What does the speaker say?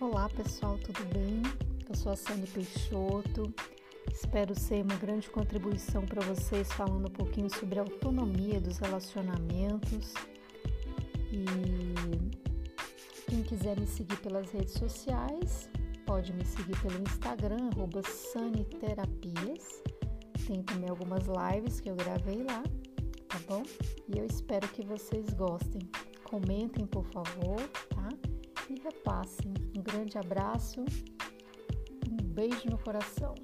Olá pessoal, tudo bem? Eu sou a Sani Peixoto. Espero ser uma grande contribuição para vocês falando um pouquinho sobre a autonomia dos relacionamentos. E quem quiser me seguir pelas redes sociais, pode me seguir pelo Instagram, Saniterapias. Tem também algumas lives que eu gravei lá, tá bom? E eu espero que vocês gostem. Comentem, por favor, tá? E repassem. Um grande abraço, um beijo no coração.